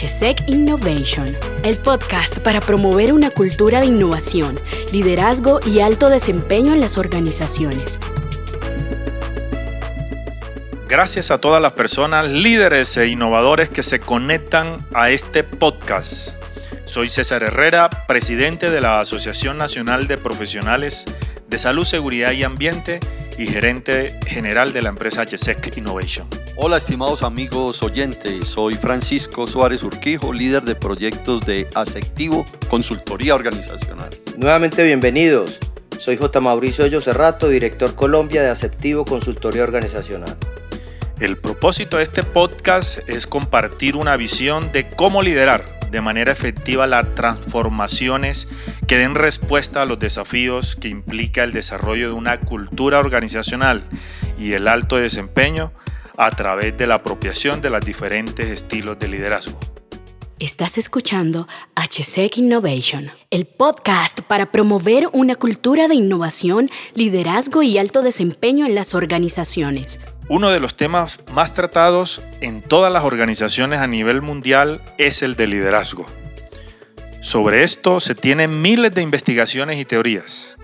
HSEC Innovation, el podcast para promover una cultura de innovación, liderazgo y alto desempeño en las organizaciones. Gracias a todas las personas, líderes e innovadores que se conectan a este podcast. Soy César Herrera, presidente de la Asociación Nacional de Profesionales de Salud, Seguridad y Ambiente y gerente general de la empresa HSEC Innovation. Hola estimados amigos oyentes, soy Francisco Suárez Urquijo, líder de proyectos de Aceptivo Consultoría Organizacional. Nuevamente bienvenidos, soy J. Mauricio Hoyo Cerrato, director Colombia de Aceptivo Consultoría Organizacional. El propósito de este podcast es compartir una visión de cómo liderar de manera efectiva las transformaciones que den respuesta a los desafíos que implica el desarrollo de una cultura organizacional y el alto desempeño a través de la apropiación de los diferentes estilos de liderazgo. Estás escuchando HSEC Innovation, el podcast para promover una cultura de innovación, liderazgo y alto desempeño en las organizaciones uno de los temas más tratados en todas las organizaciones a nivel mundial es el de liderazgo. Sobre esto se tienen miles de investigaciones y teorías.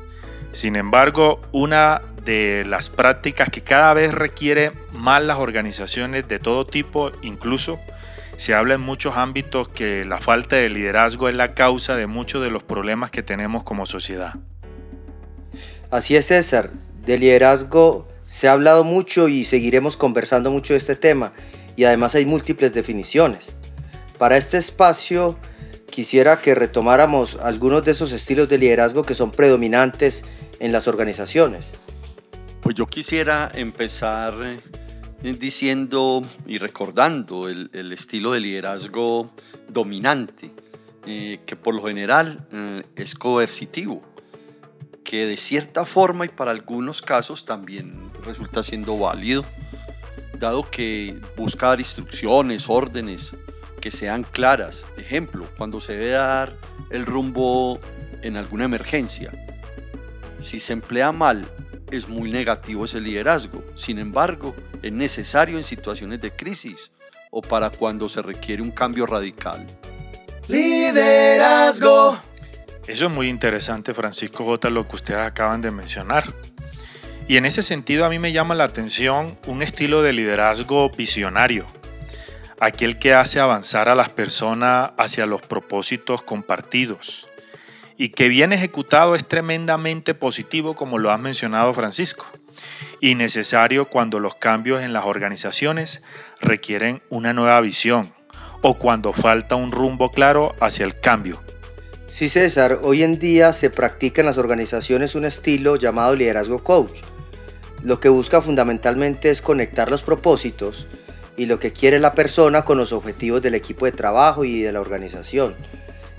Sin embargo, una de las prácticas que cada vez requiere más las organizaciones de todo tipo, incluso se habla en muchos ámbitos que la falta de liderazgo es la causa de muchos de los problemas que tenemos como sociedad. Así es, César. De liderazgo se ha hablado mucho y seguiremos conversando mucho de este tema y además hay múltiples definiciones. Para este espacio quisiera que retomáramos algunos de esos estilos de liderazgo que son predominantes en las organizaciones. Pues yo quisiera empezar eh, diciendo y recordando el, estilo de liderazgo dominante, eh, que por lo general eh, es coercitivo que de cierta forma y para algunos casos también resulta siendo válido, dado que busca dar instrucciones, órdenes que sean claras. Ejemplo, cuando se debe dar el rumbo en alguna emergencia. Si se emplea mal, es muy negativo ese liderazgo. Sin embargo, es necesario en situaciones de crisis o para cuando se requiere un cambio radical. Liderazgo. Eso es muy interesante, Francisco J, lo que ustedes acaban de mencionar. Y en ese sentido a mí me llama la atención un estilo de liderazgo visionario, aquel que hace avanzar a las personas hacia los propósitos compartidos y que bien ejecutado es tremendamente positivo como lo ha mencionado Francisco y necesario cuando los cambios en las organizaciones requieren una nueva visión o cuando falta un rumbo claro hacia el cambio. Sí, César, hoy en día se practica en las organizaciones un estilo llamado liderazgo coach. Lo que busca fundamentalmente es conectar los propósitos y lo que quiere la persona con los objetivos del equipo de trabajo y de la organización.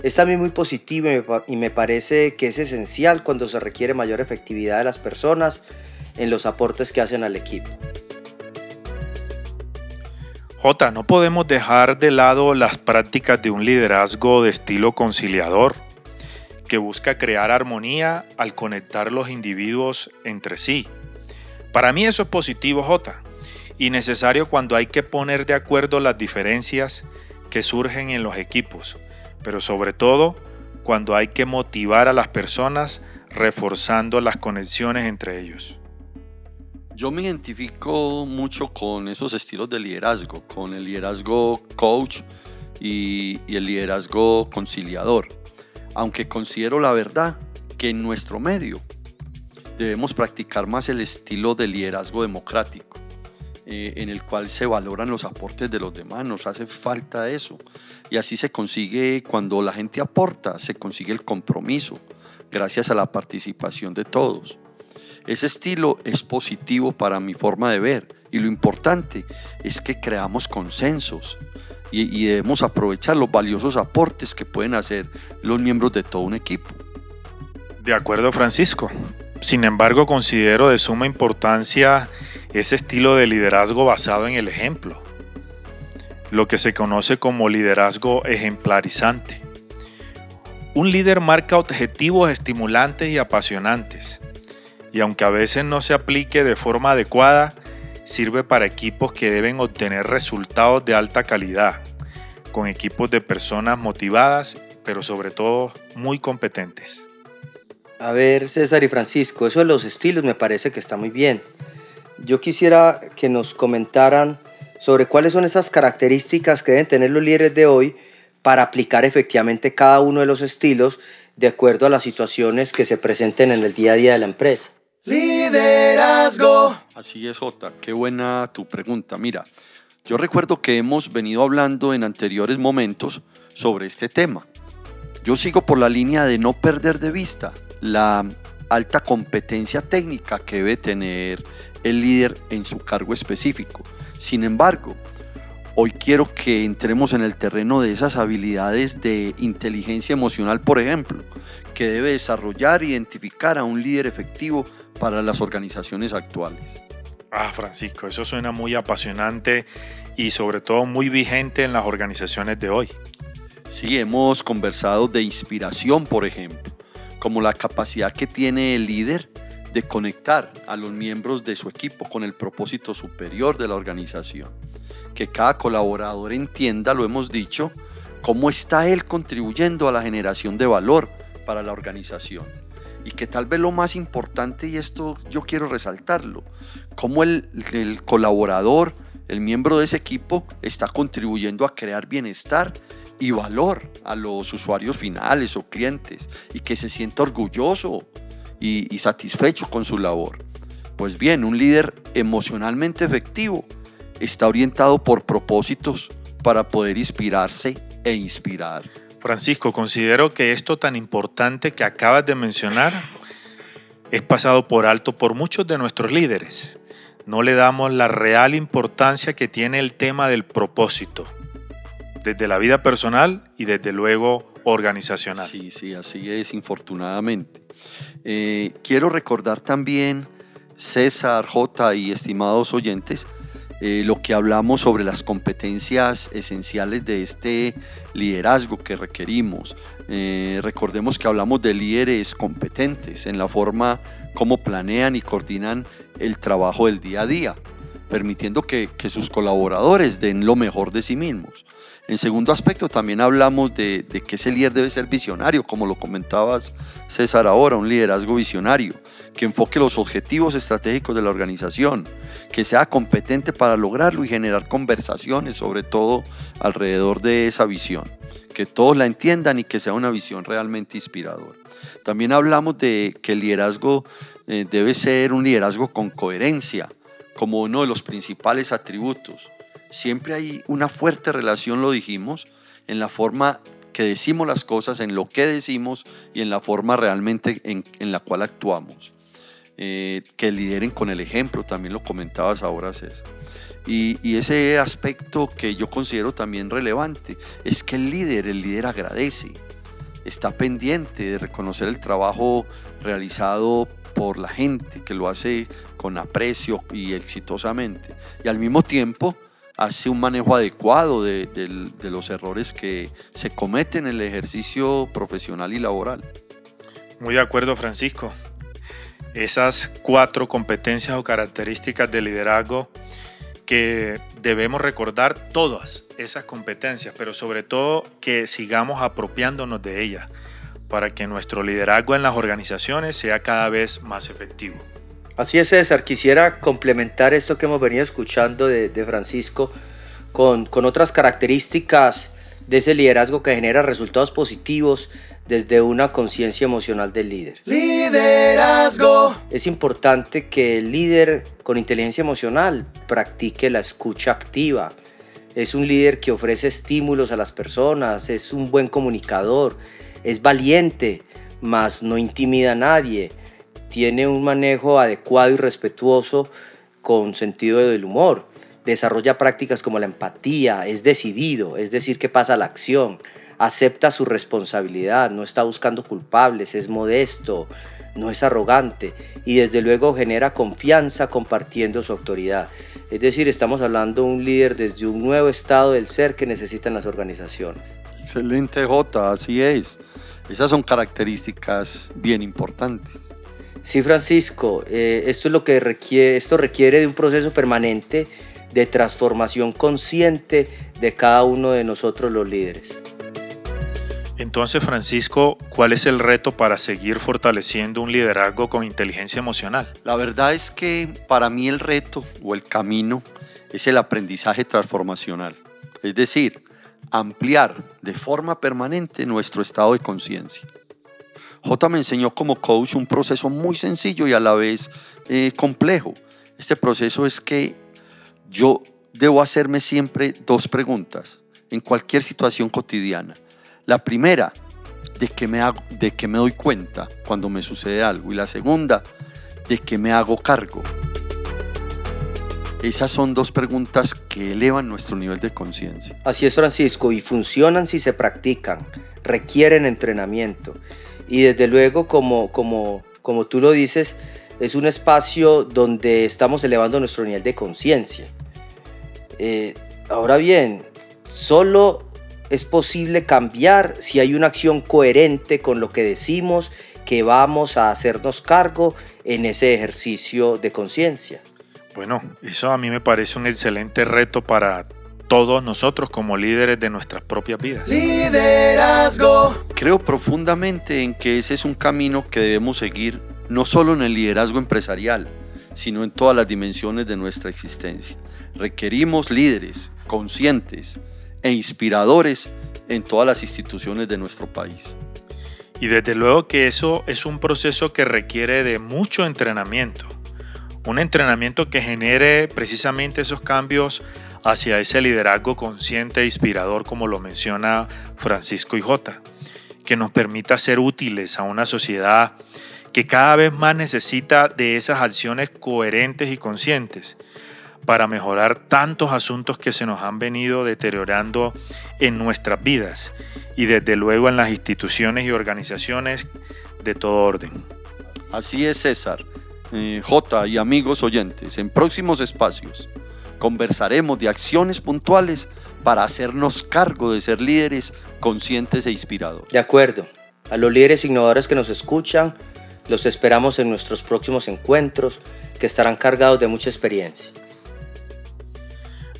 Es también muy positivo y me parece que es esencial cuando se requiere mayor efectividad de las personas en los aportes que hacen al equipo. J, no podemos dejar de lado las prácticas de un liderazgo de estilo conciliador, que busca crear armonía al conectar los individuos entre sí. Para mí eso es positivo, J, y necesario cuando hay que poner de acuerdo las diferencias que surgen en los equipos, pero sobre todo cuando hay que motivar a las personas reforzando las conexiones entre ellos. Yo me identifico mucho con esos estilos de liderazgo, con el liderazgo coach y, el liderazgo conciliador, aunque considero la verdad que en nuestro medio debemos practicar más el estilo de liderazgo democrático, eh, en el cual se valoran los aportes de los demás, nos hace falta eso. Y así se consigue, cuando la gente aporta, se consigue el compromiso, gracias a la participación de todos. Ese estilo es positivo para mi forma de ver y lo importante es que creamos consensos y, debemos aprovechar los valiosos aportes que pueden hacer los miembros de todo un equipo. De acuerdo, Francisco. Sin embargo, considero de suma importancia ese estilo de liderazgo basado en el ejemplo, lo que se conoce como liderazgo ejemplarizante. Un líder marca objetivos estimulantes y apasionantes, y aunque a veces no se aplique de forma adecuada, sirve para equipos que deben obtener resultados de alta calidad, con equipos de personas motivadas, pero sobre todo muy competentes. A ver, César y Francisco, eso de los estilos me parece que está muy bien. Yo quisiera que nos comentaran sobre cuáles son esas características que deben tener los líderes de hoy para aplicar efectivamente cada uno de los estilos de acuerdo a las situaciones que se presenten en el día a día de la empresa. Liderazgo. Así es, Jota. Qué buena tu pregunta. Mira, yo recuerdo que hemos venido hablando en anteriores momentos sobre este tema. Yo sigo por la línea de no perder de vista la alta competencia técnica que debe tener el líder en su cargo específico. Sin embargo, hoy quiero que entremos en el terreno de esas habilidades de inteligencia emocional, por ejemplo, que debe desarrollar e identificar a un líder efectivo para las organizaciones actuales. Ah, Francisco, eso suena muy apasionante y sobre todo muy vigente en las organizaciones de hoy. Sí, hemos conversado de inspiración, por ejemplo, como la capacidad que tiene el líder de conectar a los miembros de su equipo con el propósito superior de la organización. Que cada colaborador entienda, lo hemos dicho, cómo está él contribuyendo a la generación de valor para la organización. Y que tal vez lo más importante, y esto yo quiero resaltarlo, cómo el, el colaborador, el miembro de ese equipo, está contribuyendo a crear bienestar y valor a los usuarios finales o clientes y que se sienta orgulloso y, satisfecho con su labor. Pues bien, un líder emocionalmente efectivo está orientado por propósitos para poder inspirarse e inspirar. Francisco, considero que esto tan importante que acabas de mencionar es pasado por alto por muchos de nuestros líderes. No le damos la real importancia que tiene el tema del propósito, desde la vida personal y desde luego organizacional. Sí, sí, así es, infortunadamente. Eh, quiero recordar también, César, J y estimados oyentes, eh, lo que hablamos sobre las competencias esenciales de este liderazgo que requerimos. Eh, recordemos que hablamos de líderes competentes en la forma como planean y coordinan el trabajo del día a día, permitiendo que, que sus colaboradores den lo mejor de sí mismos. En segundo aspecto, también hablamos de, que ese líder debe ser visionario, como lo comentabas César ahora, un liderazgo visionario, que enfoque los objetivos estratégicos de la organización, que sea competente para lograrlo y generar conversaciones, sobre todo alrededor de esa visión, que todos la entiendan y que sea una visión realmente inspiradora. También hablamos de que el liderazgo eh, debe ser un liderazgo con coherencia, como uno de los principales atributos siempre hay una fuerte relación, lo dijimos, en la forma que decimos las cosas, en lo que decimos y en la forma realmente en, la cual actuamos. Eh, que lideren con el ejemplo, también lo comentabas ahora César. Y, y, ese aspecto que yo considero también relevante es que el líder, el líder agradece, está pendiente de reconocer el trabajo realizado por la gente, que lo hace con aprecio y exitosamente. Y al mismo tiempo hace un manejo adecuado de, los errores que se cometen en el ejercicio profesional y laboral. Muy de acuerdo, Francisco. Esas cuatro competencias o características de liderazgo que debemos recordar todas esas competencias, pero sobre todo que sigamos apropiándonos de ellas para que nuestro liderazgo en las organizaciones sea cada vez más efectivo. Así es, César. Quisiera complementar esto que hemos venido escuchando de, Francisco con, con, otras características de ese liderazgo que genera resultados positivos desde una conciencia emocional del líder. Liderazgo. Es importante que el líder con inteligencia emocional practique la escucha activa. Es un líder que ofrece estímulos a las personas, es un buen comunicador, es valiente, mas no intimida a nadie tiene un manejo adecuado y respetuoso con sentido del humor, desarrolla prácticas como la empatía, es decidido, es decir, que pasa la acción, acepta su responsabilidad, no está buscando culpables, es modesto, no es arrogante y desde luego genera confianza compartiendo su autoridad. Es decir, estamos hablando de un líder desde un nuevo estado del ser que necesitan las organizaciones. Excelente, Jota, así es. Esas son características bien importantes. Sí, Francisco, eh, esto, es lo que requiere, esto requiere de un proceso permanente de transformación consciente de cada uno de nosotros los líderes. Entonces, Francisco, ¿cuál es el reto para seguir fortaleciendo un liderazgo con inteligencia emocional? La verdad es que para mí el reto o el camino es el aprendizaje transformacional. Es decir, ampliar de forma permanente nuestro estado de conciencia. J me enseñó como coach un proceso muy sencillo y a la vez eh, complejo. Este proceso es que yo debo hacerme siempre dos preguntas en cualquier situación cotidiana. La primera, de que me, hago, de que me doy cuenta cuando me sucede algo. Y la segunda, de que me hago cargo. Esas son dos preguntas que elevan nuestro nivel de conciencia. Así es, Francisco, y funcionan si se practican, requieren entrenamiento. Y desde luego, como, como, como tú lo dices, es un espacio donde estamos elevando nuestro nivel de conciencia. Eh, ahora bien, solo es posible cambiar si hay una acción coherente con lo que decimos que vamos a hacernos cargo en ese ejercicio de conciencia. Bueno, eso a mí me parece un excelente reto para todos nosotros como líderes de nuestras propias vidas. Liderazgo. Creo profundamente en que ese es un camino que debemos seguir no solo en el liderazgo empresarial, sino en todas las dimensiones de nuestra existencia. Requerimos líderes conscientes e inspiradores en todas las instituciones de nuestro país. Y desde luego que eso es un proceso que requiere de mucho entrenamiento un entrenamiento que genere precisamente esos cambios hacia ese liderazgo consciente e inspirador como lo menciona Francisco J, que nos permita ser útiles a una sociedad que cada vez más necesita de esas acciones coherentes y conscientes para mejorar tantos asuntos que se nos han venido deteriorando en nuestras vidas y desde luego en las instituciones y organizaciones de todo orden. Así es, César. Eh, J y amigos oyentes, en próximos espacios conversaremos de acciones puntuales para hacernos cargo de ser líderes conscientes e inspirados. De acuerdo. A los líderes innovadores que nos escuchan, los esperamos en nuestros próximos encuentros que estarán cargados de mucha experiencia.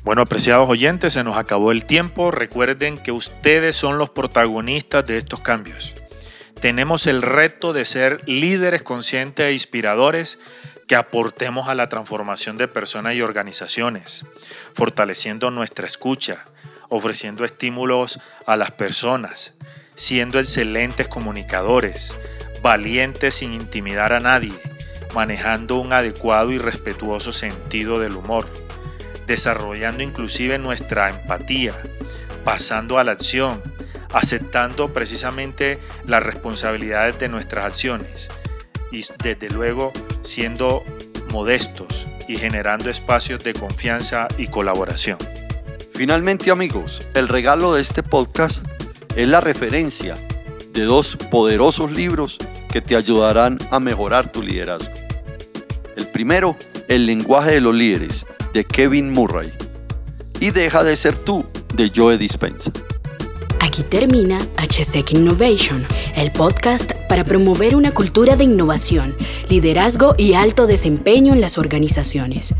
Bueno, apreciados oyentes, se nos acabó el tiempo. Recuerden que ustedes son los protagonistas de estos cambios tenemos el reto de ser líderes conscientes e inspiradores que aportemos a la transformación de personas y organizaciones, fortaleciendo nuestra escucha, ofreciendo estímulos a las personas, siendo excelentes comunicadores, valientes sin intimidar a nadie, manejando un adecuado y respetuoso sentido del humor, desarrollando inclusive nuestra empatía, pasando a la acción, aceptando precisamente las responsabilidades de nuestras acciones. Y desde luego siendo modestos y generando espacios de confianza y colaboración. Finalmente amigos, el regalo de este podcast es la referencia de dos poderosos libros que te ayudarán a mejorar tu liderazgo. El primero, El lenguaje de los líderes, de Kevin Murray. Y Deja de ser tú, de Joe Dispensa. Aquí termina HSEC Innovation, el podcast para promover una cultura de innovación, liderazgo y alto desempeño en las organizaciones.